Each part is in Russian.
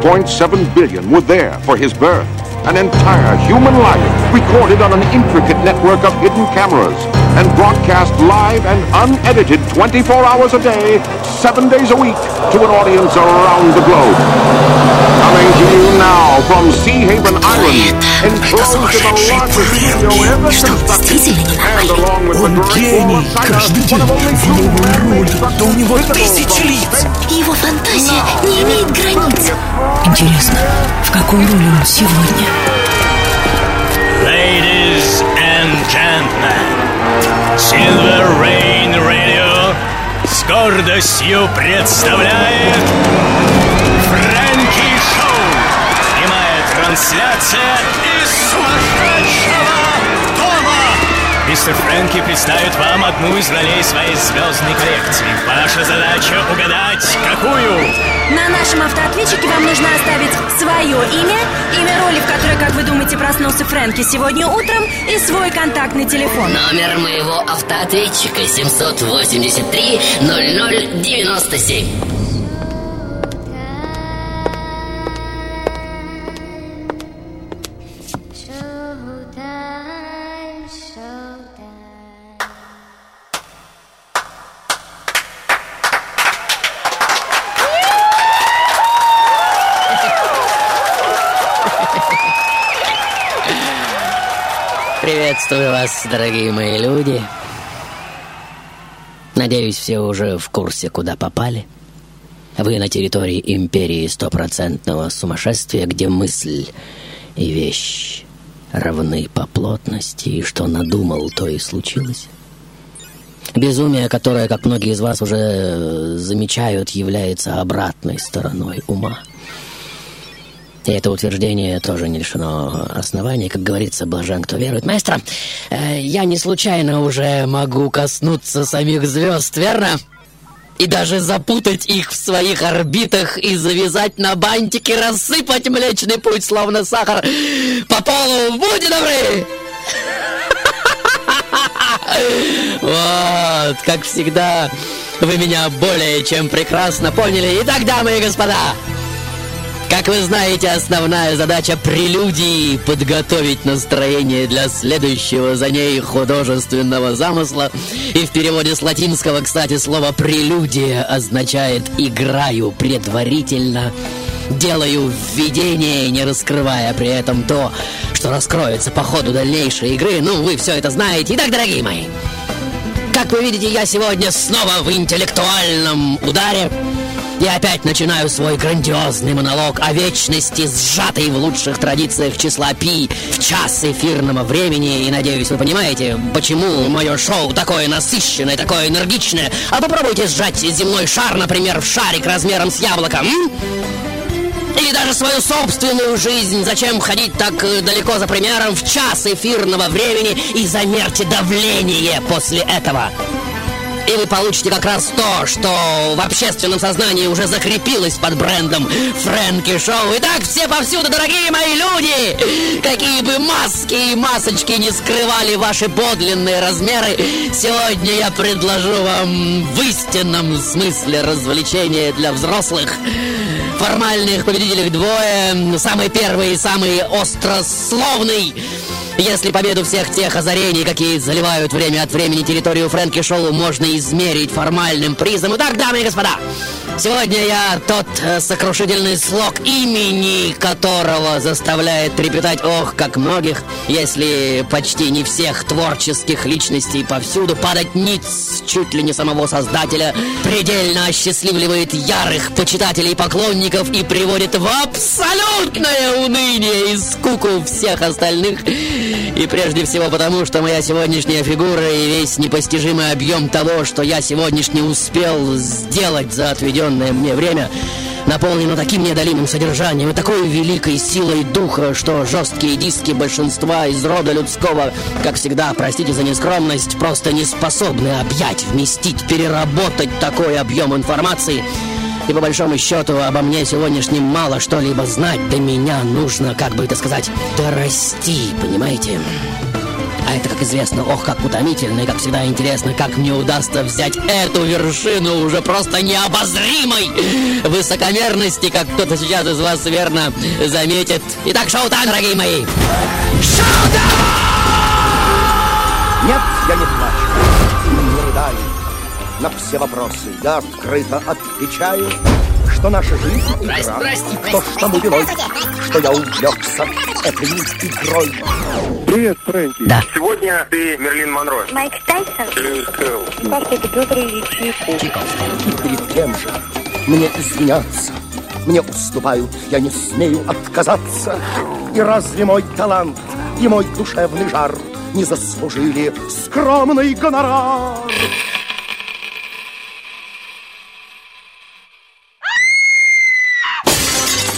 1.7 billion were there for his birth. An entire human life recorded on an intricate network of hidden cameras and broadcast live and unedited 24 hours a day, seven days a week to an audience around the globe. Coming to you now from Sea Haven Island, enclosed in the largest studio ever constructed, and along with the Он Great Wall гений! of China, Каждый день one of only two новый man-made ролик, да у него тысячи лиц! Его фантазия не имеет границ. Интересно, в какой роли он сегодня? Ladies and gentlemen, Silver Rain Radio с гордостью представляет. Прямая трансляция из сумасшедшего дома. Мистер Фрэнки представит вам одну из ролей своей звездной коллекции. Ваша задача угадать, какую? На нашем автоответчике вам нужно оставить свое имя, имя роли, в которой, как вы думаете, проснулся Фрэнки сегодня утром, и свой контактный телефон. Номер моего автоответчика 783 0097. Приветствую вас, дорогие мои люди. Надеюсь, все уже в курсе, куда попали. Вы на территории империи стопроцентного сумасшествия, где мысль и вещь равны по плотности, и что надумал, то и случилось. Безумие, которое, как многие из вас уже э, замечают, является обратной стороной ума. И это утверждение тоже не лишено оснований, как говорится, блажен, кто верует. Маэстро, э, я не случайно уже могу коснуться самих звезд, верно? И даже запутать их в своих орбитах и завязать на бантики, рассыпать Млечный Путь, словно сахар, по полу. Будьте добры! Вот, как всегда, вы меня более чем прекрасно поняли. Итак, дамы и господа, как вы знаете, основная задача прелюдии — подготовить настроение для следующего за ней художественного замысла. И в переводе с латинского, кстати, слово «прелюдия» означает «играю предварительно». Делаю введение, не раскрывая при этом то, что раскроется по ходу дальнейшей игры. Ну, вы все это знаете. Итак, дорогие мои, как вы видите, я сегодня снова в интеллектуальном ударе. Я опять начинаю свой грандиозный монолог о вечности, сжатой в лучших традициях числа пи в час эфирного времени. И надеюсь, вы понимаете, почему мое шоу такое насыщенное, такое энергичное. А попробуйте сжать земной шар, например, в шарик размером с яблоком. Или даже свою собственную жизнь. Зачем ходить так э, далеко за примером в час эфирного времени и замерьте давление после этого. И вы получите как раз то, что в общественном сознании уже закрепилось под брендом Фрэнки Шоу. Итак, все повсюду, дорогие мои люди! Какие бы маски и масочки не скрывали ваши подлинные размеры, сегодня я предложу вам в истинном смысле развлечения для взрослых. Формальных победителей двое. Самый первый и самый острословный. Если победу всех тех озарений, какие заливают время от времени территорию Фрэнки Шоу, можно измерить формальным призом. Итак, дамы и господа, сегодня я тот э, сокрушительный слог имени которого заставляет трепетать, ох, как многих, если почти не всех творческих личностей повсюду, падать ниц чуть ли не самого создателя, предельно осчастливливает ярых почитателей и поклонников и приводит в абсолютное уныние и скуку всех остальных. И прежде всего потому, что моя сегодняшняя фигура и весь непостижимый объем того, что я сегодняшний успел сделать за отведенное мне время, наполнено таким неодолимым содержанием и такой великой силой духа, что жесткие диски большинства из рода людского, как всегда, простите за нескромность, просто не способны объять, вместить, переработать такой объем информации. И по большому счету обо мне сегодняшнем мало что-либо знать. До меня нужно, как бы это сказать, дорасти, понимаете? А это, как известно, ох, как утомительно и, как всегда, интересно, как мне удастся взять эту вершину уже просто необозримой высокомерности, как кто-то сейчас из вас верно заметит. Итак, шоу-тайм, дорогие мои! Нет, я не плачу. На все вопросы я открыто отвечаю, что наша жизнь игра. здрасте, То, что мы виной, что я увлекся этой игрой. Привет, Фрэнки. Да. Сегодня ты Мерлин Монро. Майк Тайсон? Льюис Кэрролл. Кажется, это Петр Ильич И перед кем же мне извиняться? Мне уступают, я не смею отказаться. И разве мой талант и мой душевный жар не заслужили скромный гонорар?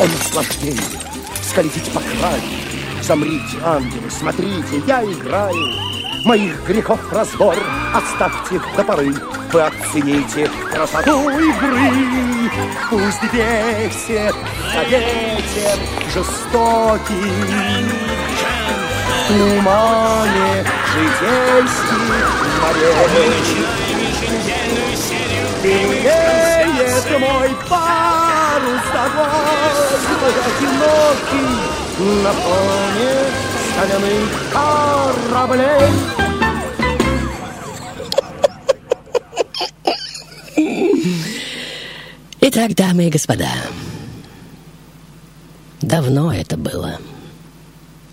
О наслаждение, скользить по краю. Замрите, ангелы, смотрите, я играю. Моих грехов разбор, оставьте до поры. Вы оцените красоту игры. Пусть ветер за ветер жестокий. Тумане житейских морей. Белеет мой парус тобой, одинокий на фоне соляных кораблей. Итак, дамы и господа, давно это было.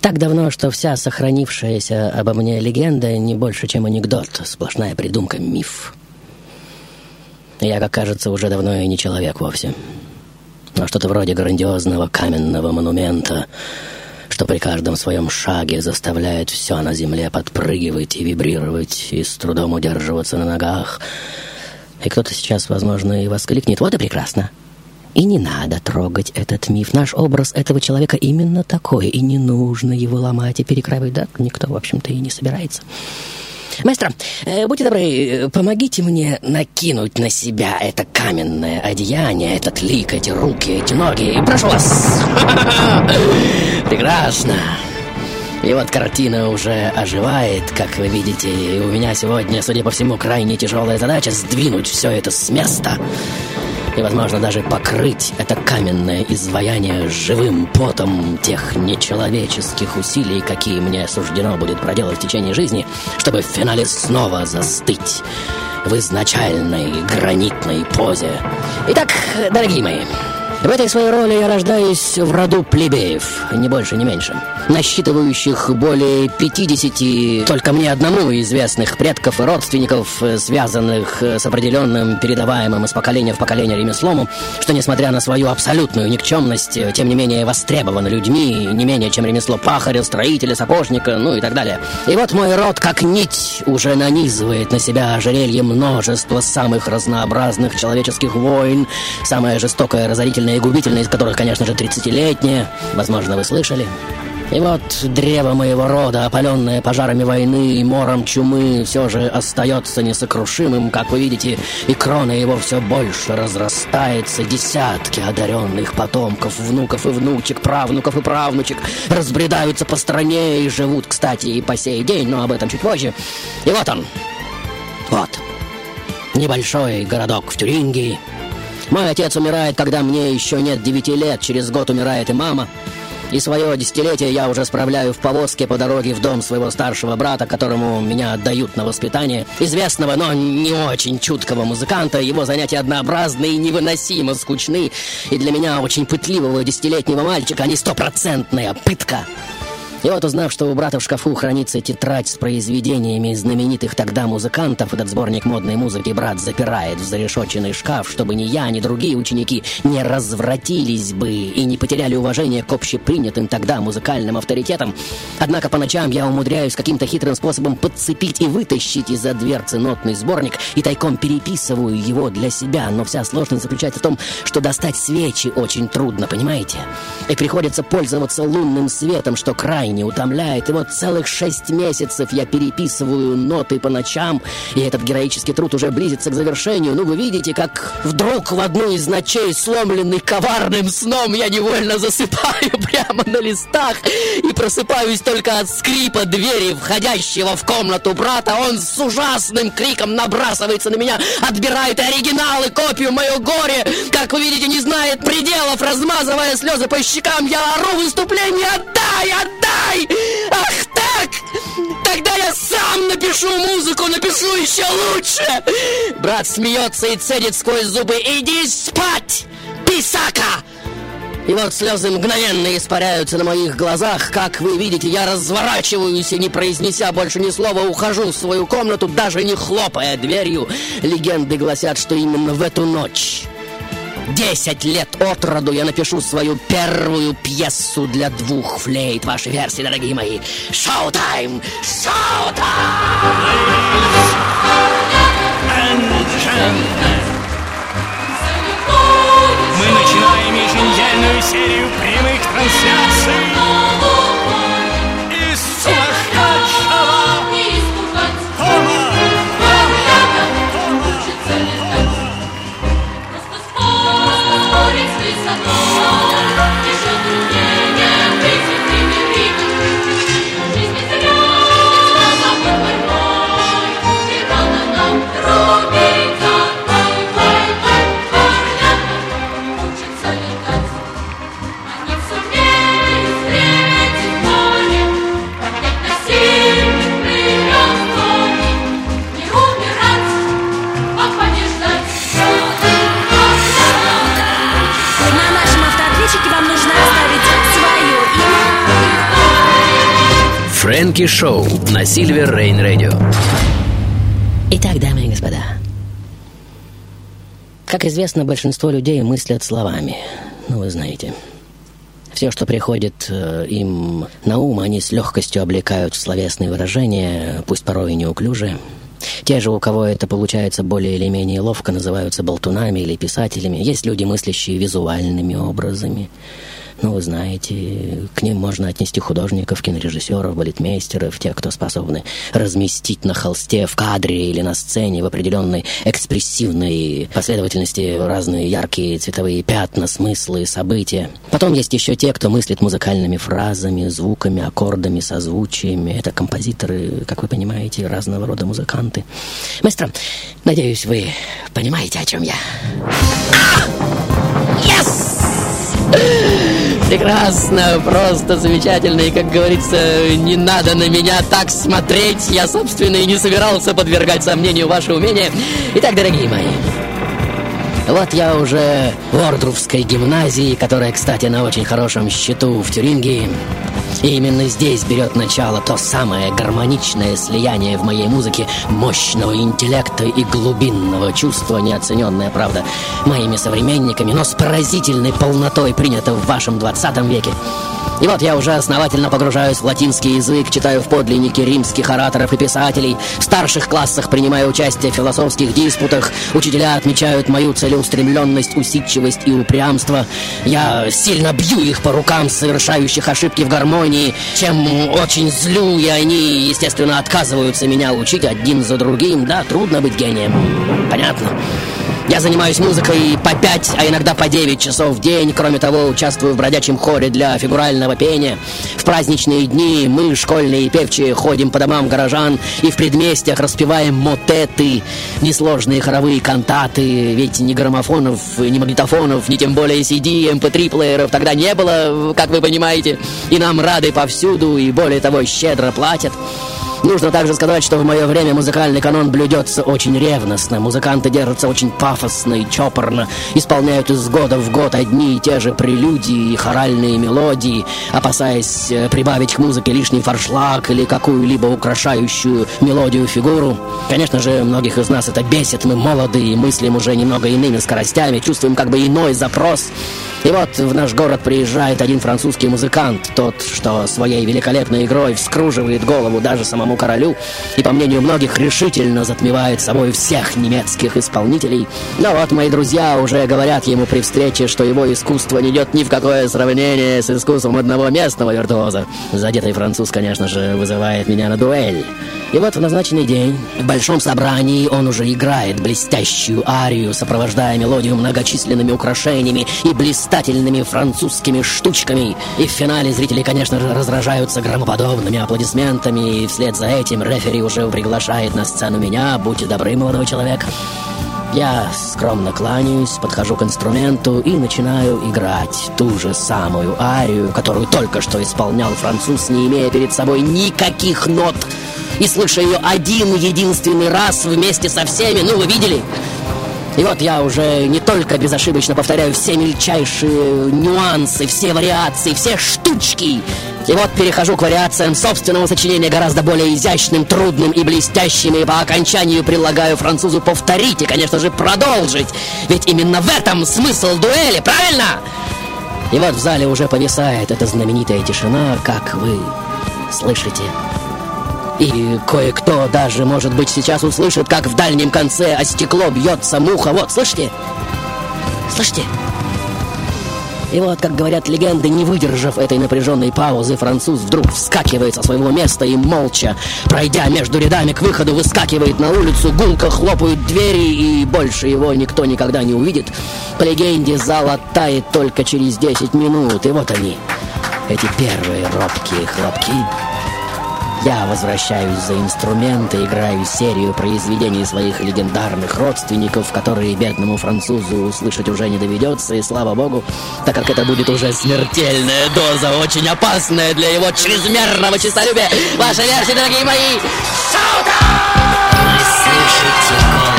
Так давно, что вся сохранившаяся обо мне легенда не больше, чем анекдот, сплошная придумка, миф. Я, как кажется, уже давно и не человек вовсе. Но что-то вроде грандиозного каменного монумента, что при каждом своем шаге заставляет все на земле подпрыгивать и вибрировать, и с трудом удерживаться на ногах. И кто-то сейчас, возможно, и воскликнет «Вот и прекрасно!» И не надо трогать этот миф. Наш образ этого человека именно такой, и не нужно его ломать и перекраивать. Да, никто, в общем-то, и не собирается. Маэстро, э, будьте добры, э, помогите мне накинуть на себя это каменное одеяние, этот лик, эти руки, эти ноги. Прошу вас. Прекрасно. И вот картина уже оживает, как вы видите. И у меня сегодня, судя по всему, крайне тяжелая задача сдвинуть все это с места. И, возможно, даже покрыть это каменное изваяние живым потом тех нечеловеческих усилий, какие мне суждено будет проделать в течение жизни, чтобы в финале снова застыть в изначальной гранитной позе. Итак, дорогие мои, в этой своей роли я рождаюсь в роду плебеев, не больше, не меньше, насчитывающих более 50 только мне одному известных предков и родственников, э, связанных э, с определенным передаваемым из поколения в поколение ремеслом, что, несмотря на свою абсолютную никчемность, э, тем не менее востребовано людьми, не менее, чем ремесло пахаря, строителя, сапожника, ну и так далее. И вот мой род, как нить, уже нанизывает на себя ожерелье множество самых разнообразных человеческих войн, самое жестокое, разорительное и губительное из которых, конечно же, 30-летнее, возможно, вы слышали. И вот древо моего рода, опаленное пожарами войны и мором чумы, все же остается несокрушимым, как вы видите, и крона его все больше разрастается. Десятки одаренных потомков, внуков и внучек, правнуков и правнучек разбредаются по стране и живут, кстати, и по сей день, но об этом чуть позже. И вот он, вот, небольшой городок в Тюрингии. Мой отец умирает, когда мне еще нет девяти лет, через год умирает и мама. И свое десятилетие я уже справляю в повозке по дороге в дом своего старшего брата, которому меня отдают на воспитание. Известного, но не очень чуткого музыканта. Его занятия однообразны и невыносимо скучны. И для меня, очень пытливого десятилетнего мальчика, они стопроцентная пытка. И вот узнав, что у брата в шкафу хранится тетрадь с произведениями знаменитых тогда музыкантов, этот сборник модной музыки брат запирает в зарешоченный шкаф, чтобы ни я, ни другие ученики не развратились бы и не потеряли уважение к общепринятым тогда музыкальным авторитетам. Однако по ночам я умудряюсь каким-то хитрым способом подцепить и вытащить из-за дверцы нотный сборник и тайком переписываю его для себя, но вся сложность заключается в том, что достать свечи очень трудно, понимаете? И приходится пользоваться лунным светом, что крайне втайне утомляет. И вот целых шесть месяцев я переписываю ноты по ночам, и этот героический труд уже близится к завершению. Ну, вы видите, как вдруг в одну из ночей, сломленный коварным сном, я невольно засыпаю прямо на листах и просыпаюсь только от скрипа двери, входящего в комнату брата. Он с ужасным криком набрасывается на меня, отбирает оригиналы, копию мое горе. Как вы видите, не знает пределов, размазывая слезы по щекам. Я ору в выступлении «Отдай! Отдай!» Ах так! Тогда я сам напишу музыку, напишу еще лучше! Брат смеется и цедит сквозь зубы «Иди спать, писака!» И вот слезы мгновенно испаряются на моих глазах. Как вы видите, я разворачиваюсь и, не произнеся больше ни слова, ухожу в свою комнату, даже не хлопая дверью. Легенды гласят, что именно в эту ночь... Десять лет от роду я напишу свою первую пьесу для двух флейт. Ваши версии, дорогие мои. Шоу-тайм! Шоу-тайм! Мы начинаем еженедельную серию прямых трансляций Фрэнки Шоу на Сильвер Рейн Радио. Итак, дамы и господа, как известно, большинство людей мыслят словами. Ну, вы знаете. Все, что приходит э, им на ум, они с легкостью облекают в словесные выражения, пусть порой и неуклюже. Те же, у кого это получается более или менее ловко, называются болтунами или писателями. Есть люди, мыслящие визуальными образами. Ну, вы знаете, к ним можно отнести художников, кинорежиссеров, балетмейстеров, тех, кто способны разместить на холсте, в кадре или на сцене в определенной экспрессивной последовательности разные яркие цветовые пятна, смыслы, события. Потом есть еще те, кто мыслит музыкальными фразами, звуками, аккордами, созвучиями. Это композиторы, как вы понимаете, разного рода музыканты. Маэстро, надеюсь, вы понимаете, о чем я. Yes! Прекрасно, просто замечательно. И, как говорится, не надо на меня так смотреть. Я, собственно, и не собирался подвергать сомнению ваше умение. Итак, дорогие мои, вот я уже в Ордруфской гимназии, которая, кстати, на очень хорошем счету в Тюрингии. И именно здесь берет начало то самое гармоничное слияние в моей музыке мощного интеллекта и глубинного чувства, неоцененное, правда, моими современниками, но с поразительной полнотой принято в вашем 20 веке. И вот я уже основательно погружаюсь в латинский язык, читаю в подлиннике римских ораторов и писателей, в старших классах принимаю участие в философских диспутах, учителя отмечают мою целеустремленность, усидчивость и упрямство. Я сильно бью их по рукам, совершающих ошибки в гармонии, чем очень злю, и они, естественно, отказываются меня учить один за другим. Да, трудно быть гением. Понятно. Я занимаюсь музыкой по пять, а иногда по девять часов в день. Кроме того, участвую в бродячем хоре для фигурального пения. В праздничные дни мы, школьные певчие, ходим по домам горожан и в предместьях распеваем мотеты, несложные хоровые кантаты. Ведь ни граммофонов, ни магнитофонов, ни тем более CD, MP3-плееров тогда не было, как вы понимаете. И нам рады повсюду, и более того, щедро платят. Нужно также сказать, что в мое время музыкальный канон блюдется очень ревностно. Музыканты держатся очень пафосно и чопорно, исполняют из года в год одни и те же прелюдии и хоральные мелодии, опасаясь э, прибавить к музыке лишний форшлаг или какую-либо украшающую мелодию фигуру. Конечно же, многих из нас это бесит. Мы молоды и мыслим уже немного иными скоростями, чувствуем как бы иной запрос. И вот в наш город приезжает один французский музыкант, тот, что своей великолепной игрой вскруживает голову даже самому самому королю и, по мнению многих, решительно затмевает собой всех немецких исполнителей. Но вот мои друзья уже говорят ему при встрече, что его искусство не идет ни в какое сравнение с искусством одного местного виртуоза. Задетый француз, конечно же, вызывает меня на дуэль. И вот в назначенный день в большом собрании он уже играет блестящую арию, сопровождая мелодию многочисленными украшениями и блистательными французскими штучками. И в финале зрители, конечно же, разражаются громоподобными аплодисментами, и вслед за этим рефери уже приглашает на сцену меня, будьте добры, молодой человек. Я скромно кланяюсь, подхожу к инструменту и начинаю играть ту же самую арию, которую только что исполнял француз, не имея перед собой никаких нот. И слыша ее один единственный раз вместе со всеми, ну вы видели? И вот я уже не только безошибочно повторяю все мельчайшие нюансы, все вариации, все штучки. И вот перехожу к вариациям собственного сочинения, гораздо более изящным, трудным и блестящим. И по окончанию предлагаю французу повторить и, конечно же, продолжить. Ведь именно в этом смысл дуэли, правильно? И вот в зале уже повисает эта знаменитая тишина, как вы слышите. И кое-кто даже, может быть, сейчас услышит, как в дальнем конце о стекло бьется муха. Вот, слышите? Слышите? И вот, как говорят легенды, не выдержав этой напряженной паузы, француз вдруг вскакивает со своего места и молча, пройдя между рядами к выходу, выскакивает на улицу, гулко хлопают двери, и больше его никто никогда не увидит. По легенде, зал оттает только через 10 минут, и вот они, эти первые робкие хлопки. Я возвращаюсь за инструменты, играю серию произведений своих легендарных родственников, которые бедному французу услышать уже не доведется, и слава богу, так как это будет уже смертельная доза, очень опасная для его чрезмерного честолюбия. Ваша версия, дорогие мои, шаута! Вы слышите голос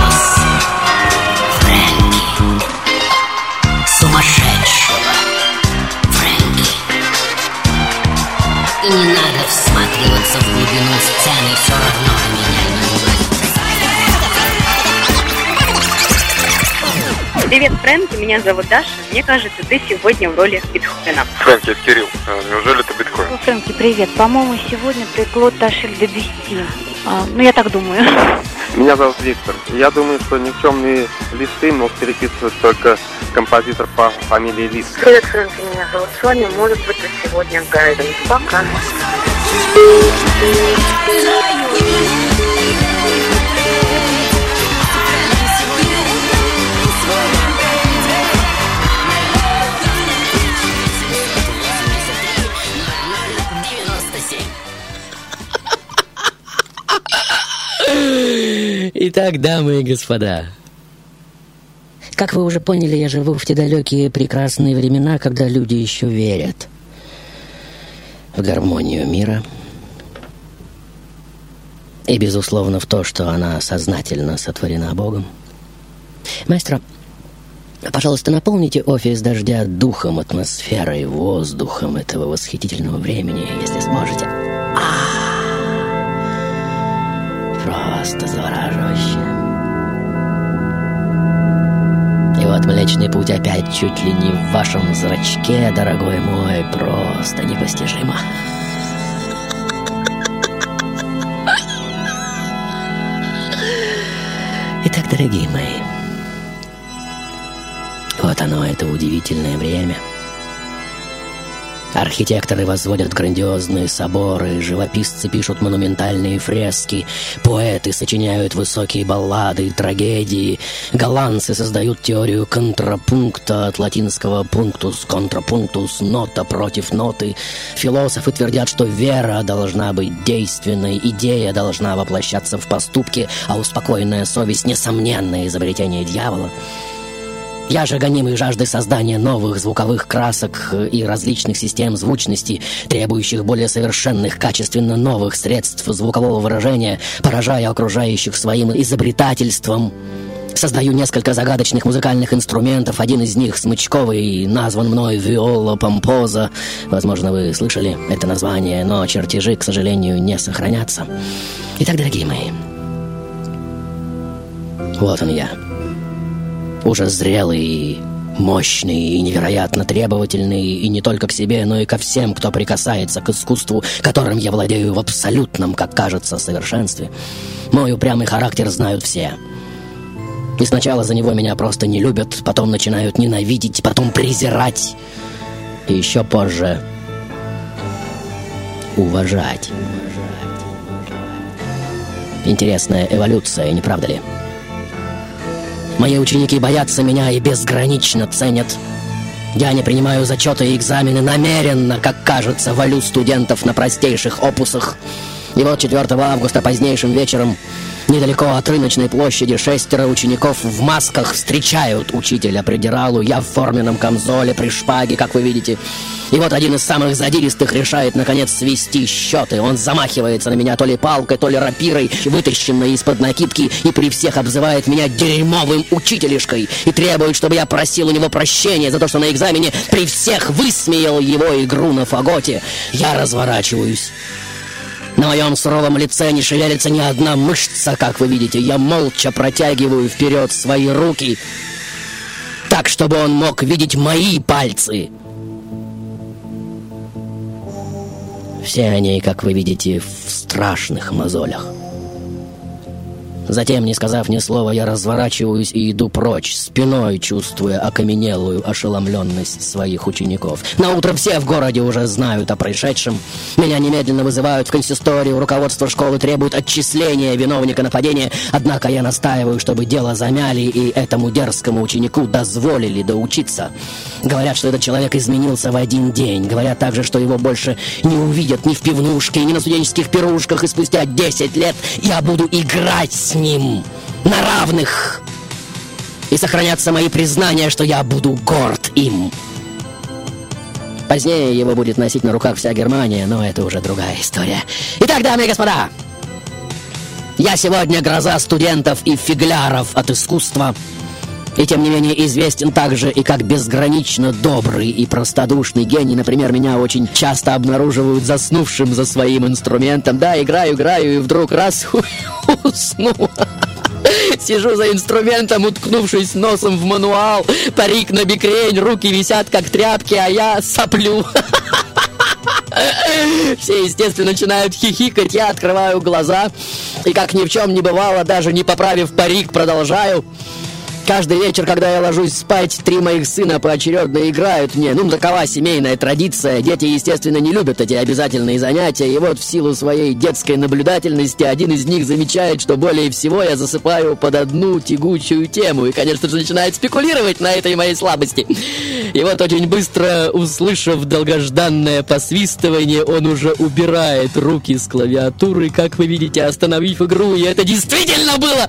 И не надо всматриваться в глубину сцены, все равно меня не. Привет, Фрэнки, меня зовут Даша. Мне кажется, ты сегодня в роли Бетховена. Фрэнки, это Кирилл. А, Неужели это биткоин? Ну, Фрэнки, привет. По-моему, сегодня ты Клод Ташель де Бюсти. А, ну, я так думаю. Меня зовут Виктор. Я думаю, что никчемные листы мог переписывать только композитор по фамилии Лист. Привет, Фрэнки, меня зовут Соня. Может быть, ты сегодня Гайден. Пока. Итак, дамы и господа, как вы уже поняли, я живу в те далекие прекрасные времена, когда люди еще верят в гармонию мира и, безусловно, в то, что она сознательно сотворена Богом. Маэстро, пожалуйста, наполните офис дождя духом, атмосферой, воздухом этого восхитительного времени, если сможете. А, Просто завораживающе. И вот Млечный Путь опять чуть ли не в вашем зрачке, дорогой мой, просто непостижимо. Итак, дорогие мои, вот оно, это удивительное время. Архитекторы возводят грандиозные соборы, живописцы пишут монументальные фрески, поэты сочиняют высокие баллады и трагедии, голландцы создают теорию контрапункта от латинского «punctus контрапунктус» — нота против ноты, философы твердят, что вера должна быть действенной, идея должна воплощаться в поступке, а успокоенная совесть — несомненное изобретение дьявола. Я же гонимый жаждой создания новых звуковых красок и различных систем звучности, требующих более совершенных, качественно новых средств звукового выражения, поражая окружающих своим изобретательством. Создаю несколько загадочных музыкальных инструментов. Один из них, смычковый, назван мной виола помпоза. Возможно, вы слышали это название, но чертежи, к сожалению, не сохранятся. Итак, дорогие мои, вот он я уже зрелый Мощный и невероятно требовательный и не только к себе, но и ко всем, кто прикасается к искусству, которым я владею в абсолютном, как кажется, совершенстве. Мой упрямый характер знают все. И сначала за него меня просто не любят, потом начинают ненавидеть, потом презирать. И еще позже уважать. Интересная эволюция, не правда ли? Мои ученики боятся меня и безгранично ценят. Я не принимаю зачеты и экзамены намеренно, как кажется, валю студентов на простейших опусах. И вот 4 августа позднейшим вечером Недалеко от рыночной площади шестеро учеников в масках встречают учителя придиралу. Я в форменном камзоле, при шпаге, как вы видите. И вот один из самых задиристых решает, наконец, свести счеты. Он замахивается на меня то ли палкой, то ли рапирой, вытащенной из-под накидки, и при всех обзывает меня дерьмовым учителишкой и требует, чтобы я просил у него прощения за то, что на экзамене при всех высмеял его игру на фаготе. Я разворачиваюсь. На моем суровом лице не шевелится ни одна мышца, как вы видите. Я молча протягиваю вперед свои руки, так, чтобы он мог видеть мои пальцы. Все они, как вы видите, в страшных мозолях. Затем, не сказав ни слова, я разворачиваюсь и иду прочь, спиной чувствуя окаменелую ошеломленность своих учеников. На утро все в городе уже знают о происшедшем. Меня немедленно вызывают в консисторию, руководство школы требует отчисления виновника нападения, однако я настаиваю, чтобы дело замяли и этому дерзкому ученику дозволили доучиться. Говорят, что этот человек изменился в один день. Говорят также, что его больше не увидят ни в пивнушке, ни на студенческих пирушках, и спустя 10 лет я буду играть с ним на равных. И сохранятся мои признания, что я буду горд им. Позднее его будет носить на руках вся Германия, но это уже другая история. Итак, дамы и господа, я сегодня гроза студентов и фигляров от искусства, и тем не менее известен также и как безгранично добрый и простодушный гений. Например, меня очень часто обнаруживают заснувшим за своим инструментом. Да, играю, играю, и вдруг раз усну. Сижу за инструментом, уткнувшись носом в мануал, парик на бикрень, руки висят как тряпки, а я соплю. Все, естественно, начинают хихикать, я открываю глаза и, как ни в чем не бывало, даже не поправив парик, продолжаю. Каждый вечер, когда я ложусь спать, три моих сына поочередно играют мне. Ну, такова семейная традиция. Дети, естественно, не любят эти обязательные занятия. И вот в силу своей детской наблюдательности один из них замечает, что более всего я засыпаю под одну тягучую тему. И, конечно же, начинает спекулировать на этой моей слабости. И вот очень быстро, услышав долгожданное посвистывание, он уже убирает руки с клавиатуры, как вы видите, остановив игру. И это действительно было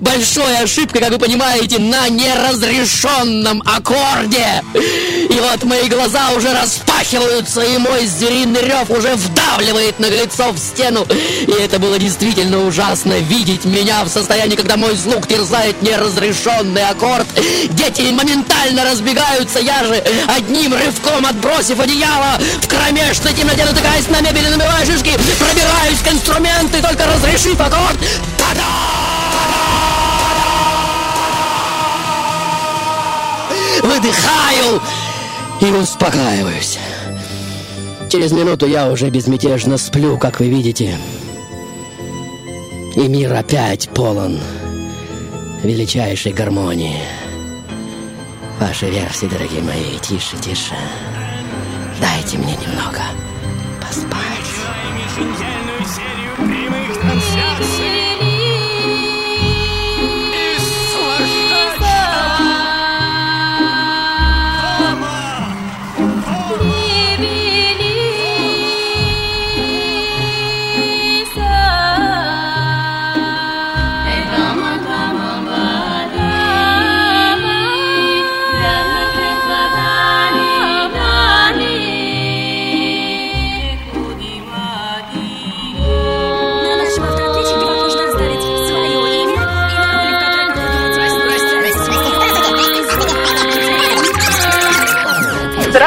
большой ошибкой, как вы понимаете, на неразрешенном аккорде. И вот мои глаза уже распахиваются, и мой звериный рев уже вдавливает наглецов в стену. И это было действительно ужасно видеть меня в состоянии, когда мой звук терзает неразрешенный аккорд. Дети моментально разбегаются, я же одним рывком отбросив одеяло в кромешной темноте, натыкаясь на мебель и набивая шишки, пробираюсь к инструменту только разрешив аккорд, выдыхаю и успокаиваюсь. Через минуту я уже безмятежно сплю, как вы видите. И мир опять полон величайшей гармонии. Ваши версии, дорогие мои, тише, тише. Дайте мне немного поспать.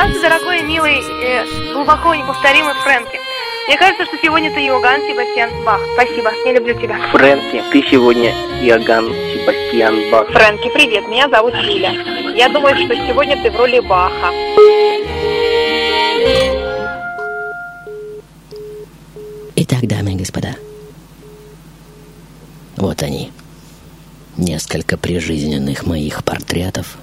Здравствуй, дорогой, милый, э, глубоко неповторимый Фрэнки. Мне кажется, что сегодня ты Иоганн Себастьян Бах. Спасибо, я люблю тебя. Фрэнки, ты сегодня Иоганн Себастьян Бах. Фрэнки, привет, меня зовут Лиля. Я думаю, что сегодня ты в роли Баха. Итак, дамы и господа, вот они, несколько прижизненных моих портретов.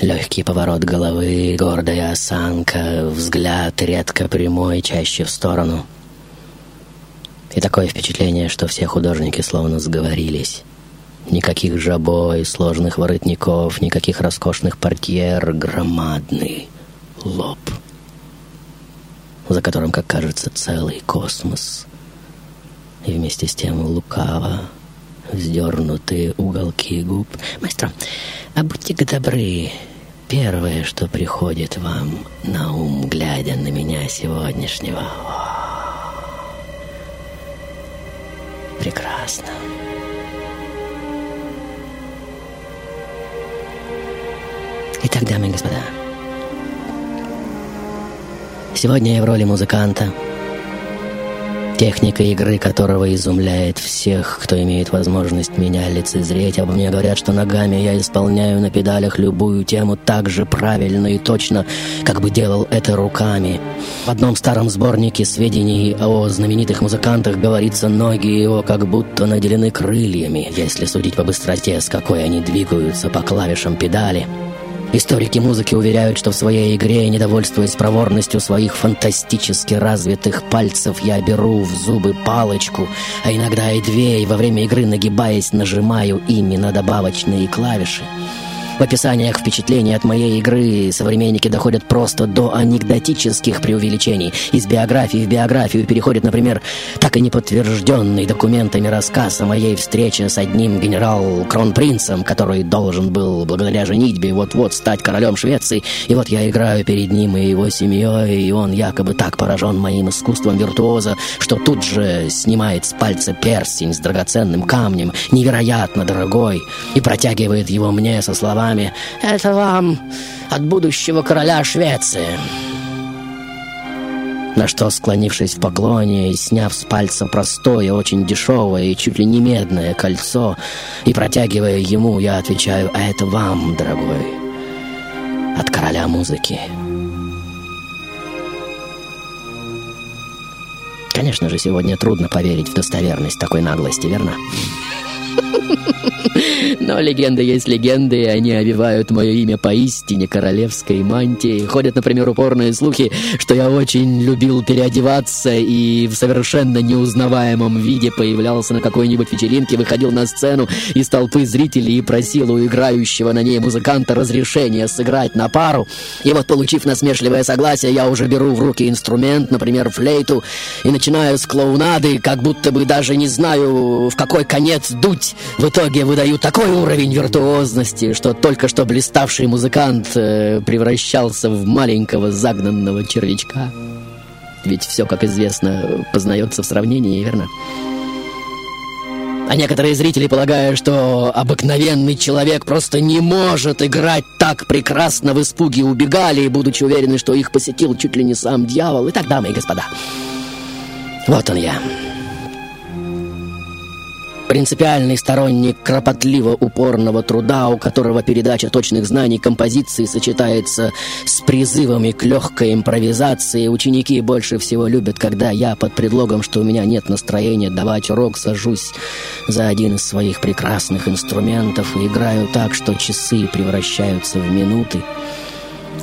Легкий поворот головы, гордая осанка, взгляд редко прямой, чаще в сторону. И такое впечатление, что все художники словно сговорились. Никаких жабо и сложных воротников, никаких роскошных портьер, громадный лоб, за которым, как кажется, целый космос. И вместе с тем лукаво вздернутые уголки губ. Маэстро, а будьте-ка добры, первое, что приходит вам на ум, глядя на меня сегодняшнего. Прекрасно. Итак, дамы и господа, сегодня я в роли музыканта, техника игры которого изумляет всех, кто имеет возможность меня лицезреть. Обо мне говорят, что ногами я исполняю на педалях любую тему так же правильно и точно, как бы делал это руками. В одном старом сборнике сведений о знаменитых музыкантах говорится, ноги его как будто наделены крыльями, если судить по быстроте, с какой они двигаются по клавишам педали. Историки музыки уверяют, что в своей игре, недовольствуясь проворностью своих фантастически развитых пальцев, я беру в зубы палочку, а иногда и две, и во время игры, нагибаясь, нажимаю ими на добавочные клавиши. В описаниях впечатлений от моей игры современники доходят просто до анекдотических преувеличений. Из биографии в биографию переходит, например, так и не подтвержденный документами рассказ о моей встрече с одним генерал-кронпринцем, который должен был, благодаря женитьбе, вот-вот стать королем Швеции. И вот я играю перед ним и его семьей, и он якобы так поражен моим искусством виртуоза, что тут же снимает с пальца перстень с драгоценным камнем, невероятно дорогой, и протягивает его мне со словами «Это вам от будущего короля Швеции». На что, склонившись в поклоне и сняв с пальца простое, очень дешевое и чуть ли не медное кольцо, и протягивая ему, я отвечаю «А это вам, дорогой, от короля музыки». Конечно же, сегодня трудно поверить в достоверность такой наглости, верно? Но легенда есть легенды, и они обивают мое имя поистине королевской мантией. Ходят, например, упорные слухи, что я очень любил переодеваться и в совершенно неузнаваемом виде появлялся на какой-нибудь вечеринке, выходил на сцену из толпы зрителей и просил у играющего на ней музыканта разрешения сыграть на пару. И вот, получив насмешливое согласие, я уже беру в руки инструмент, например, флейту, и начинаю с клоунады, как будто бы даже не знаю, в какой конец дуть. В итоге выдаю такой уровень виртуозности, что только что блиставший музыкант э, превращался в маленького загнанного червячка. Ведь все, как известно, познается в сравнении, верно? А некоторые зрители полагают, что обыкновенный человек просто не может играть так прекрасно в испуге убегали, будучи уверены, что их посетил чуть ли не сам дьявол. Итак, дамы и господа, вот он я. Принципиальный сторонник кропотливо-упорного труда, у которого передача точных знаний композиции сочетается с призывами к легкой импровизации. Ученики больше всего любят, когда я под предлогом, что у меня нет настроения давать урок, сажусь за один из своих прекрасных инструментов и играю так, что часы превращаются в минуты.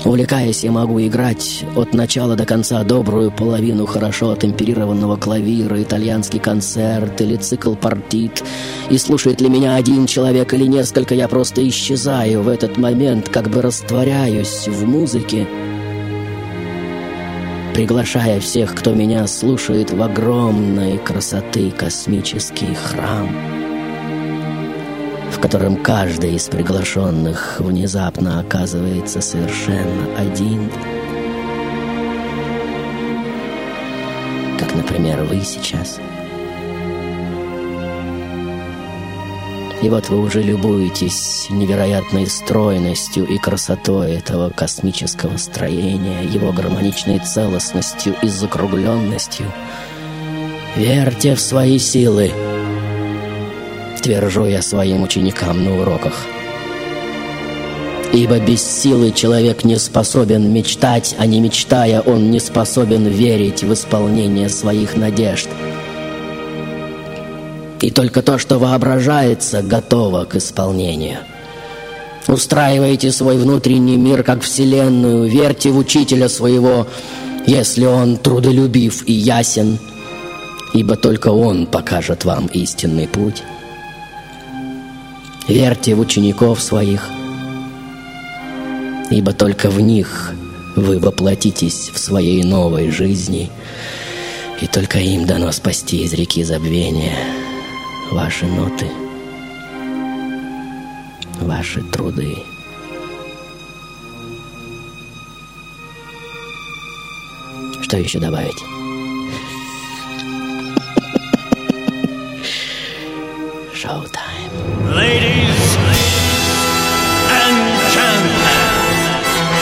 Увлекаясь, я могу играть от начала до конца добрую половину хорошо отемперированного клавира, итальянский концерт или цикл партит. И слушает ли меня один человек или несколько, я просто исчезаю в этот момент, как бы растворяюсь в музыке, приглашая всех, кто меня слушает, в огромной красоты космический храм в котором каждый из приглашенных внезапно оказывается совершенно один. Как, например, вы сейчас. И вот вы уже любуетесь невероятной стройностью и красотой этого космического строения, его гармоничной целостностью и закругленностью. Верьте в свои силы. Твержу я своим ученикам на уроках. Ибо без силы человек не способен мечтать, а не мечтая, он не способен верить в исполнение своих надежд. И только то, что воображается, готово к исполнению. Устраивайте свой внутренний мир как вселенную, верьте в учителя своего, если он трудолюбив и ясен, ибо только он покажет вам истинный путь. Верьте в учеников своих, ибо только в них вы воплотитесь в своей новой жизни, и только им дано спасти из реки забвения ваши ноты, ваши труды. Что еще добавить? Шоу-тайм. Ladies and gentlemen,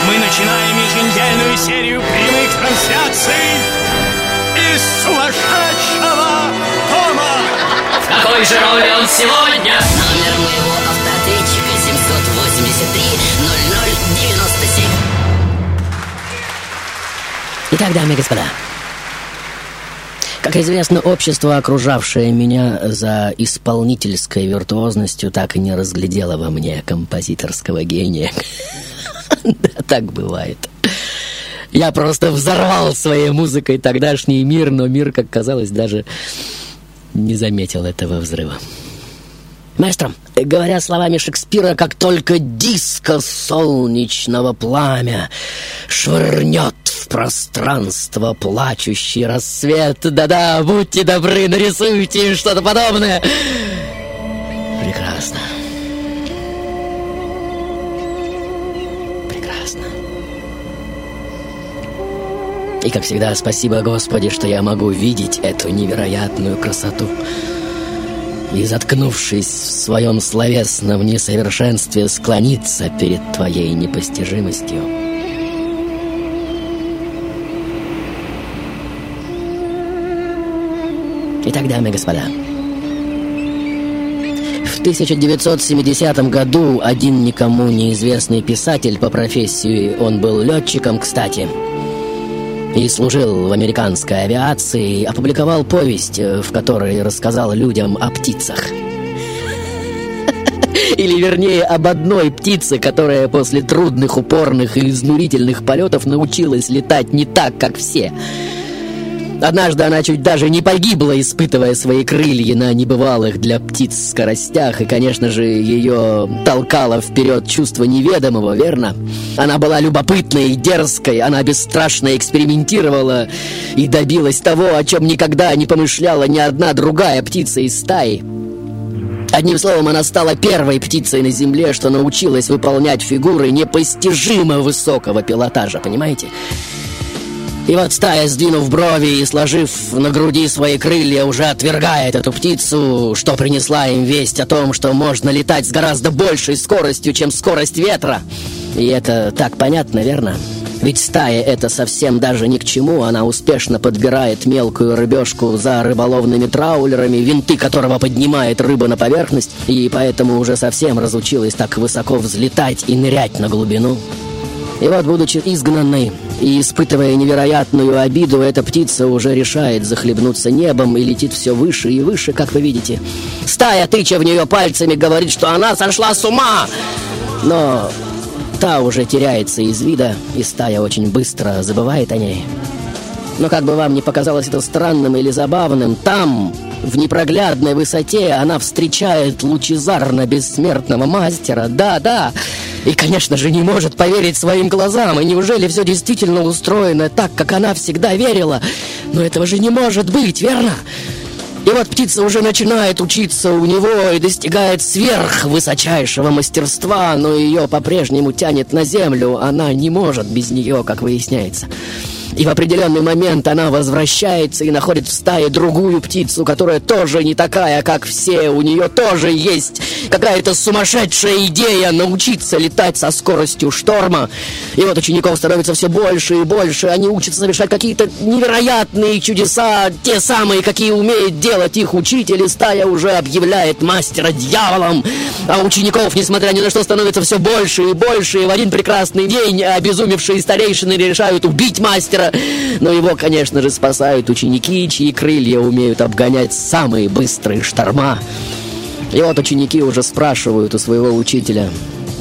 мы начинаем еженедельную серию прямых трансляций из сумасшедшего дома. В какой же роли он сегодня? Номер моего автоответчика 783 0097. Итак, дамы и господа, как известно, общество, окружавшее меня за исполнительской виртуозностью, так и не разглядело во мне композиторского гения. Да, так бывает. Я просто взорвал своей музыкой тогдашний мир, но мир, как казалось, даже не заметил этого взрыва. Маэстро, говоря словами Шекспира, как только диско солнечного пламя швырнет в пространство плачущий рассвет, да-да, будьте добры, нарисуйте что-то подобное. Прекрасно. Прекрасно. И, как всегда, спасибо Господи, что я могу видеть эту невероятную красоту и, заткнувшись в своем словесном несовершенстве, склониться перед твоей непостижимостью. Итак, дамы и господа, в 1970 году один никому неизвестный писатель по профессии, он был летчиком, кстати, и служил в американской авиации, опубликовал повесть, э, в которой рассказал людям о птицах. Или, вернее, об одной птице, которая после трудных, упорных и изнурительных полетов научилась летать не так, как все. Однажды она чуть даже не погибла, испытывая свои крылья на небывалых для птиц скоростях, и, конечно же, ее толкало вперед чувство неведомого, верно? Она была любопытной и дерзкой, она бесстрашно экспериментировала и добилась того, о чем никогда не помышляла ни одна другая птица из стаи. Одним словом, она стала первой птицей на Земле, что научилась выполнять фигуры непостижимо высокого пилотажа, понимаете? И вот стая, сдвинув брови и сложив на груди свои крылья, уже отвергает эту птицу, что принесла им весть о том, что можно летать с гораздо большей скоростью, чем скорость ветра. И это так понятно, верно? Ведь стая это совсем даже ни к чему. Она успешно подбирает мелкую рыбешку за рыболовными траулерами, винты которого поднимает рыба на поверхность, и поэтому уже совсем разучилась так высоко взлетать и нырять на глубину. И вот, будучи изгнанной и испытывая невероятную обиду, эта птица уже решает захлебнуться небом и летит все выше и выше, как вы видите. Стая, тыча в нее пальцами, говорит, что она сошла с ума. Но та уже теряется из вида, и стая очень быстро забывает о ней. Но как бы вам ни показалось это странным или забавным, там, в непроглядной высоте, она встречает лучезарно бессмертного мастера. Да, да. И, конечно же, не может поверить своим глазам. И неужели все действительно устроено так, как она всегда верила? Но этого же не может быть, верно? И вот птица уже начинает учиться у него и достигает сверхвысочайшего мастерства, но ее по-прежнему тянет на землю. Она не может без нее, как выясняется. И в определенный момент она возвращается и находит в стае другую птицу, которая тоже не такая, как все. У нее тоже есть какая-то сумасшедшая идея научиться летать со скоростью шторма. И вот учеников становится все больше и больше. Они учатся совершать какие-то невероятные чудеса, те самые, какие умеет делать их учитель, и стая уже объявляет мастера дьяволом. А учеников, несмотря ни на что, становится все больше и больше, и в один прекрасный день обезумевшие старейшины решают убить мастера. Но его, конечно же, спасают ученики, чьи крылья умеют обгонять самые быстрые шторма. И вот ученики уже спрашивают у своего учителя,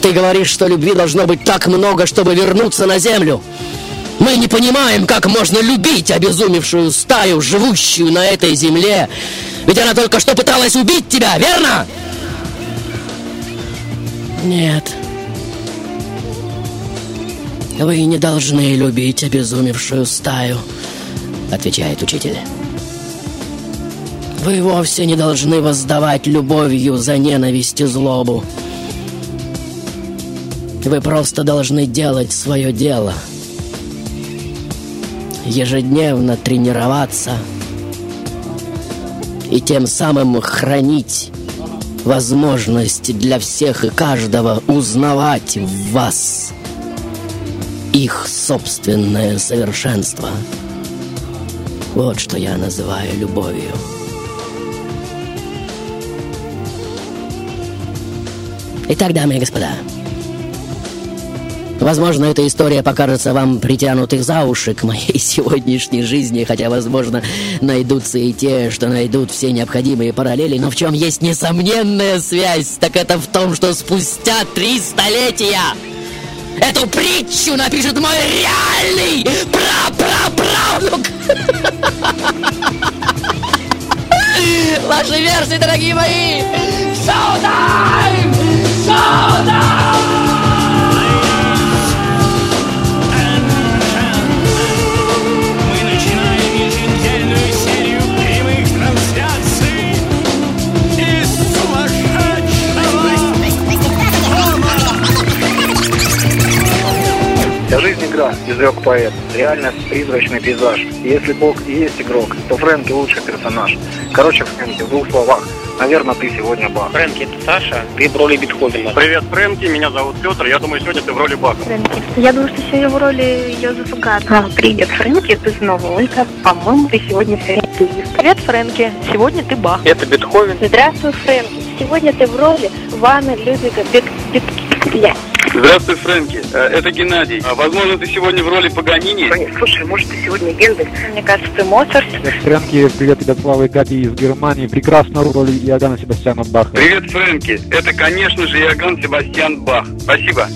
«Ты говоришь, что любви должно быть так много, чтобы вернуться на землю?» Мы не понимаем, как можно любить обезумевшую стаю, живущую на этой земле. Ведь она только что пыталась убить тебя, верно? Нет. Вы не должны любить обезумевшую стаю, отвечает учитель. Вы вовсе не должны воздавать любовью за ненависть и злобу. Вы просто должны делать свое дело – ежедневно тренироваться и тем самым хранить возможность для всех и каждого узнавать в вас их собственное совершенство. Вот что я называю любовью. Итак, дамы и господа, Возможно, эта история покажется вам притянутой за уши к моей сегодняшней жизни, хотя, возможно, найдутся и те, что найдут все необходимые параллели, но в чем есть несомненная связь, так это в том, что спустя три столетия эту притчу напишет мой реальный пра-пра-правнук. Ваши версии, дорогие мои! Шоу-тайм! Шоу-тайм! Игра, изрек поэт. Реальность призрачный пейзаж. Если Бог и есть игрок, то Фрэнки лучший персонаж. Короче, Фрэнки, в двух словах. Наверное, ты сегодня Бах. Фрэнки, это Саша, ты в роли Бетховена. Привет, Фрэнки, меня зовут Петр, я думаю, сегодня ты в роли Баха. Фрэнки, я думаю, что сегодня в роли Йозефа Гатта. Привет, Фрэнки, ты снова Ольга. По-моему, ты сегодня Фрэнки. Привет, Фрэнки, сегодня ты Бах. Это Бетховен. Здравствуй, Фрэнки. Сегодня ты в роли Вана Людвига Бек... Бек... Бек... Здравствуй, Фрэнки. Э, это Геннадий. А, возможно, ты сегодня в роли Паганини? Слушай, может, ты сегодня Гендель? Мне кажется, ты Моцарт. Фрэнки, привет, тебя Слава и Габи из Германии. Прекрасно роли Иоганна Себастьяна Баха. Привет, Фрэнки. Это, конечно же, Иоганн Себастьян Бах. Спасибо.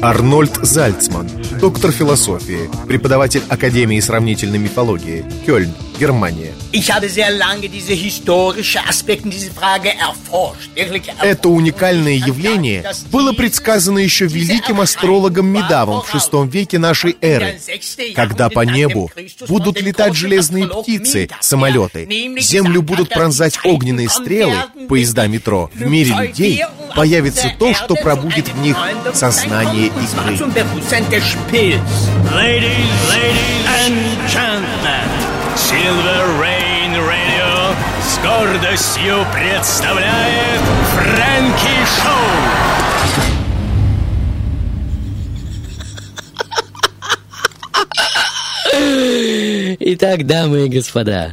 Арнольд Зальцман, доктор философии, преподаватель Академии сравнительной мифологии, Кёльн, Германия. Это уникальное явление было предсказано еще великим астрологом Медавом в VI веке нашей эры, когда по небу будут летать железные птицы, самолеты, землю будут пронзать огненные стрелы, поезда метро. В мире людей появится то, что пробудит в них сознание игры. Ladies, ladies and gentlemen, Silver Rain Radio с гордостью представляет Фрэнки Шоу. Итак, дамы и господа,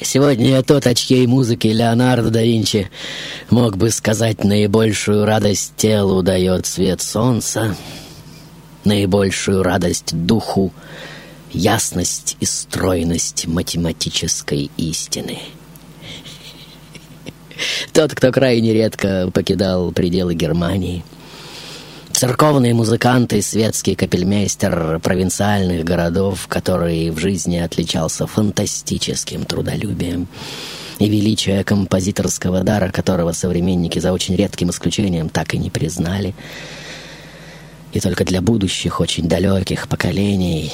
сегодня я тот, о чьей музыке Леонардо да Винчи мог бы сказать наибольшую радость телу дает свет солнца, наибольшую радость духу, ясность и стройность математической истины. Тот, кто крайне редко покидал пределы Германии – Церковные музыканты, светский капельмейстер провинциальных городов, который в жизни отличался фантастическим трудолюбием и величие композиторского дара, которого современники за очень редким исключением так и не признали. И только для будущих, очень далеких поколений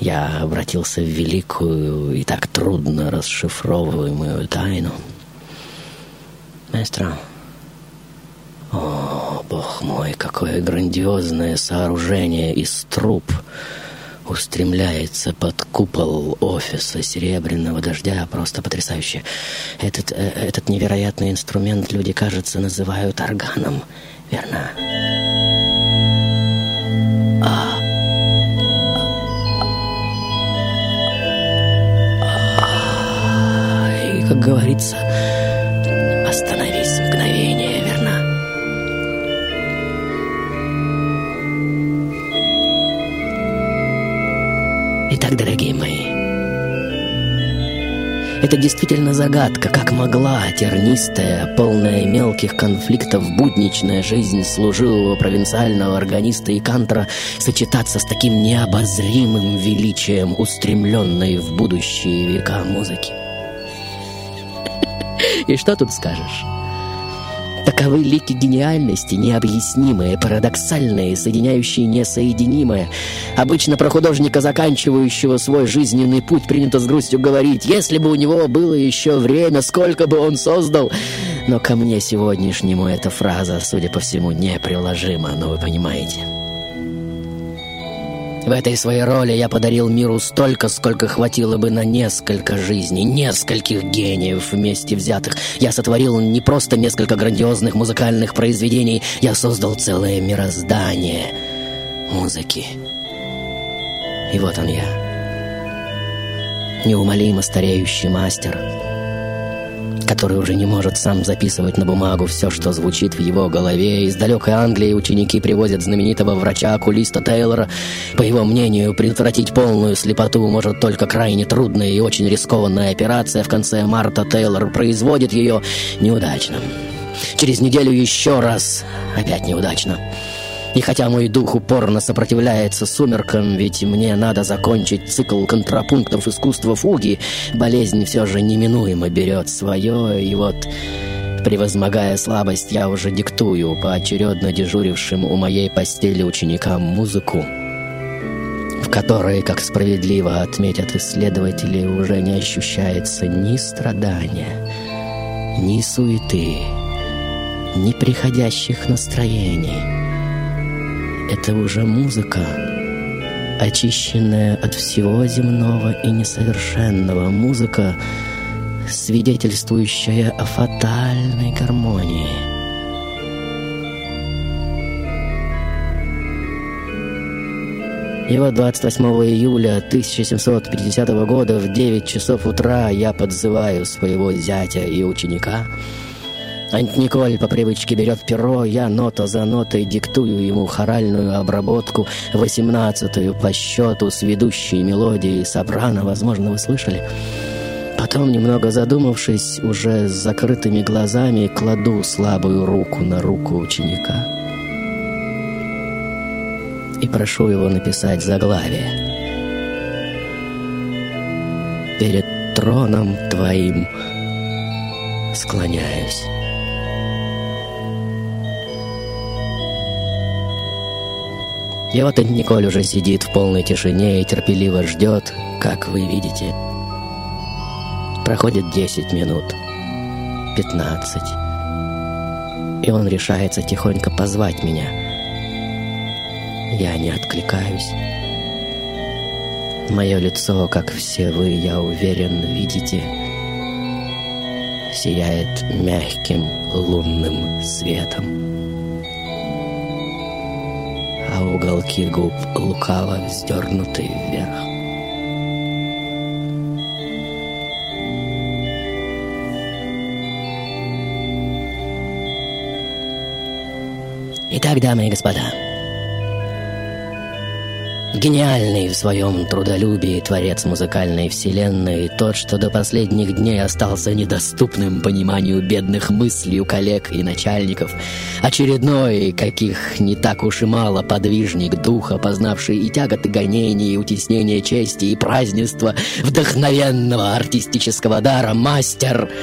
я обратился в великую и так трудно расшифровываемую тайну. Маэстро, о, бог мой, какое грандиозное сооружение из труб устремляется под купол офиса Серебряного Дождя. Просто потрясающе. Этот, э, этот невероятный инструмент люди, кажется, называют органом. Верно? А... говорится, остановись мгновение, верно? Итак, дорогие мои, это действительно загадка, как могла тернистая, полная мелких конфликтов будничная жизнь служивого провинциального органиста и кантора сочетаться с таким необозримым величием устремленной в будущие века музыки. И что тут скажешь? Таковы лики гениальности, необъяснимые, парадоксальные, соединяющие несоединимое. Обычно про художника, заканчивающего свой жизненный путь, принято с грустью говорить, если бы у него было еще время, сколько бы он создал. Но ко мне сегодняшнему эта фраза, судя по всему, неприложима, но вы понимаете. В этой своей роли я подарил миру столько, сколько хватило бы на несколько жизней, нескольких гениев вместе взятых. Я сотворил не просто несколько грандиозных музыкальных произведений, я создал целое мироздание музыки. И вот он я. Неумолимо стареющий мастер — который уже не может сам записывать на бумагу все, что звучит в его голове. Из далекой Англии ученики привозят знаменитого врача-окулиста Тейлора. По его мнению, предотвратить полную слепоту может только крайне трудная и очень рискованная операция. В конце марта Тейлор производит ее неудачно. Через неделю еще раз опять неудачно. И хотя мой дух упорно сопротивляется сумеркам, ведь мне надо закончить цикл контрапунктов искусства фуги, болезнь все же неминуемо берет свое, и вот... Превозмогая слабость, я уже диктую поочередно дежурившим у моей постели ученикам музыку, в которой, как справедливо отметят исследователи, уже не ощущается ни страдания, ни суеты, ни приходящих настроений — это уже музыка, очищенная от всего земного и несовершенного, музыка, свидетельствующая о фатальной гармонии. И вот 28 июля 1750 года в 9 часов утра я подзываю своего зятя и ученика — Антниколь по привычке берет перо, я нота за нотой диктую ему хоральную обработку, восемнадцатую по счету с ведущей мелодией сопрано, возможно, вы слышали. Потом, немного задумавшись, уже с закрытыми глазами кладу слабую руку на руку ученика и прошу его написать заглавие. Перед троном твоим склоняюсь. И вот Николь уже сидит в полной тишине и терпеливо ждет, как вы видите. Проходит 10 минут, 15. И он решается тихонько позвать меня. Я не откликаюсь. Мое лицо, как все вы, я уверен, видите, сияет мягким лунным светом уголки губ лукаво вздернуты вверх. Итак, дамы и господа, Гениальный в своем трудолюбии творец музыкальной вселенной, тот, что до последних дней остался недоступным пониманию бедных мыслей у коллег и начальников, очередной, каких не так уж и мало, подвижник духа, познавший и тяготы гонений, и утеснение чести, и празднества вдохновенного артистического дара, мастер —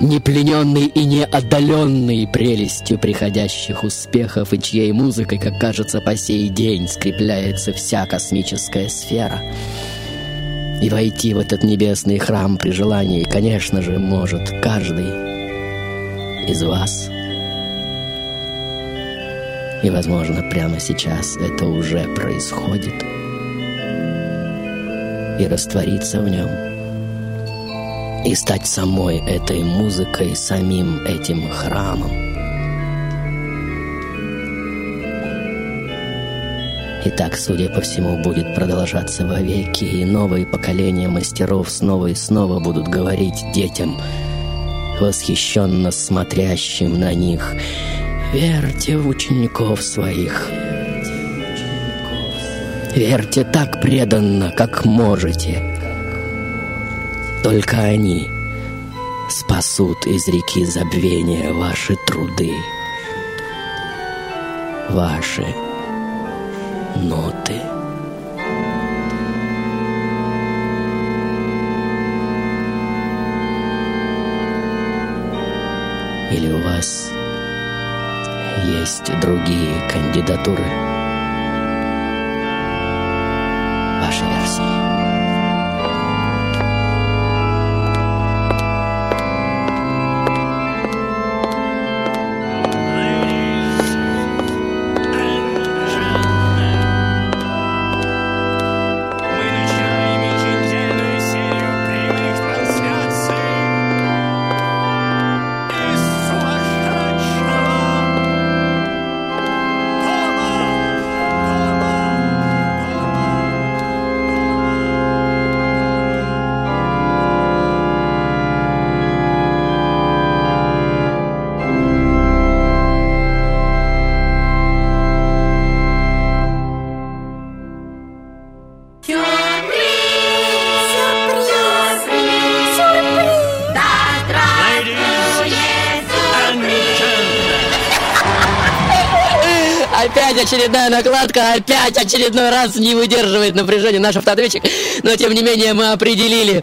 не плененный и не отдаленный прелестью приходящих успехов и чьей музыкой, как кажется, по сей день скрепляется вся космическая сфера. И войти в этот небесный храм при желании, конечно же, может каждый из вас. И, возможно, прямо сейчас это уже происходит. И раствориться в нем – и стать самой этой музыкой, самим этим храмом. И так, судя по всему, будет продолжаться вовеки, и новые поколения мастеров снова и снова будут говорить детям, восхищенно смотрящим на них, «Верьте в учеников своих, Верьте так преданно, как можете. Только они спасут из реки забвения ваши труды, ваши ноты. Или у вас есть другие кандидатуры? Очередная накладка, опять очередной раз не выдерживает напряжение наш автоответчик. Но, тем не менее, мы определили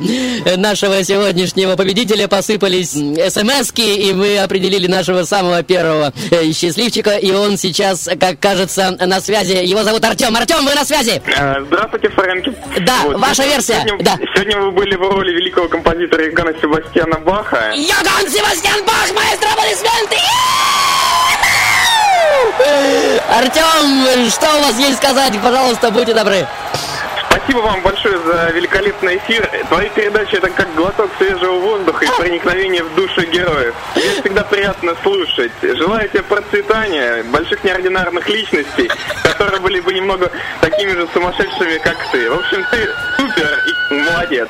нашего сегодняшнего победителя, посыпались смс и мы определили нашего самого первого э, счастливчика, и он сейчас, как кажется, на связи. Его зовут Артем. Артем, вы на связи? Э, Здравствуйте, Фрэнки. Да, Вот. ваша версия. Сегодня, Да. сегодня вы были в роли великого композитора Йоганна Себастьяна Баха. Йоган Себастьян Бах, маэстро, Артем, что у вас есть сказать? Пожалуйста, будьте добры. Спасибо вам большое за великолепный эфир. Твои передачи это как глоток свежего воздуха и проникновение в душу героев. Мне всегда приятно слушать. Желаю тебе процветания, больших неординарных личностей, которые были бы немного такими же сумасшедшими, как ты. В общем, ты супер и молодец.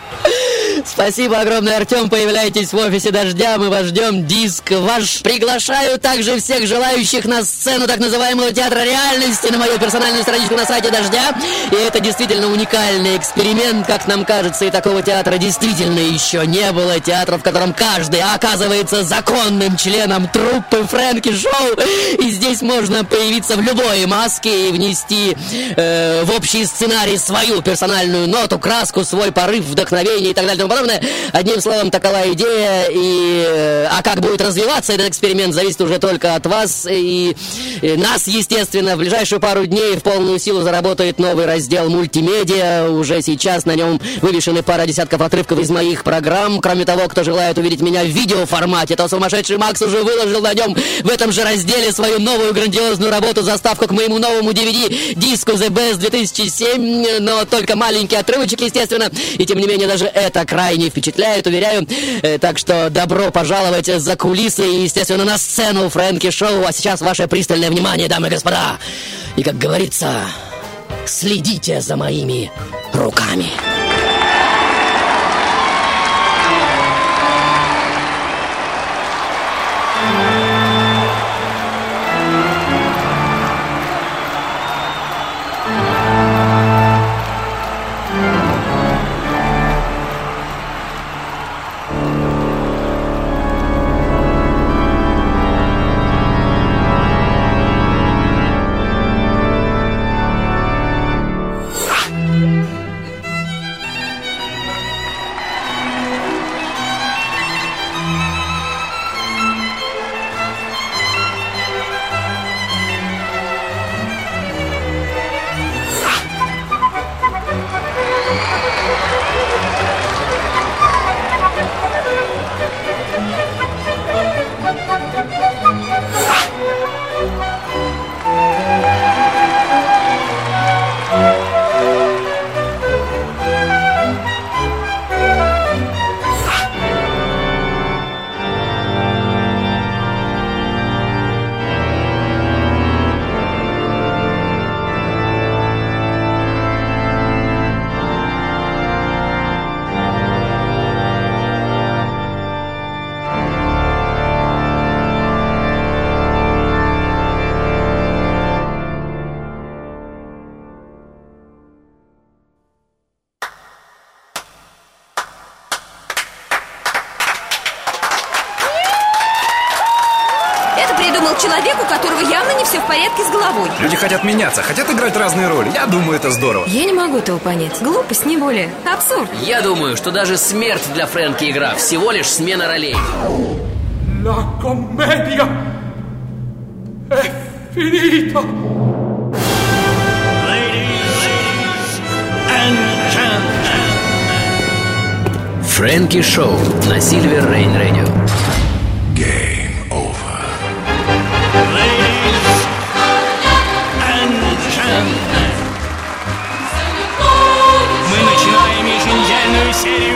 Спасибо огромное, Артем. Появляйтесь в офисе «Дождя». Мы вас ждем. Диск ваш. Приглашаю также всех желающих на сцену так называемого театра реальности на мою персональную страничку на сайте «Дождя». И это действительно уникальный эксперимент, как нам кажется. И такого театра действительно еще не было. Театр, в котором каждый оказывается законным членом труппы Фрэнки Шоу. И здесь можно появиться в любой маске и внести э, в общий сценарий свою персональную ноту, краску, свой порыв, вдохновение и так далее тому подобное. Одним словом, такова идея. И, э, а как будет развиваться этот эксперимент, зависит уже только от вас и, э, нас, естественно. В ближайшую пару дней в полную силу заработает новый раздел мультимедиа. Уже сейчас на нем вывешены пара десятков отрывков из моих программ. Кроме того, кто желает увидеть меня в видеоформате, то сумасшедший Макс уже выложил на нем в этом же разделе свою новую грандиозную работу, заставку к моему новому DVD-диску The Best 2007, но только маленький отрывочек, естественно. И тем не менее, даже это крайне впечатляет, уверяю. Э, Так что добро пожаловать за кулисы и, естественно, на сцену Фрэнки Шоу. А сейчас ваше пристальное внимание, дамы и господа. И, как говорится, следите за моими руками. Играл человек, у которого явно не все в порядке с головой. Люди хотят меняться, хотят играть разные роли. Я думаю, это здорово. Я не могу этого понять. Глупость, не более. Абсурд. Я думаю, что даже смерть для Фрэнки игра всего лишь смена ролей. La commedia è finita. Фрэнки Шоу на Сильвер Рейн Радио. Mercedes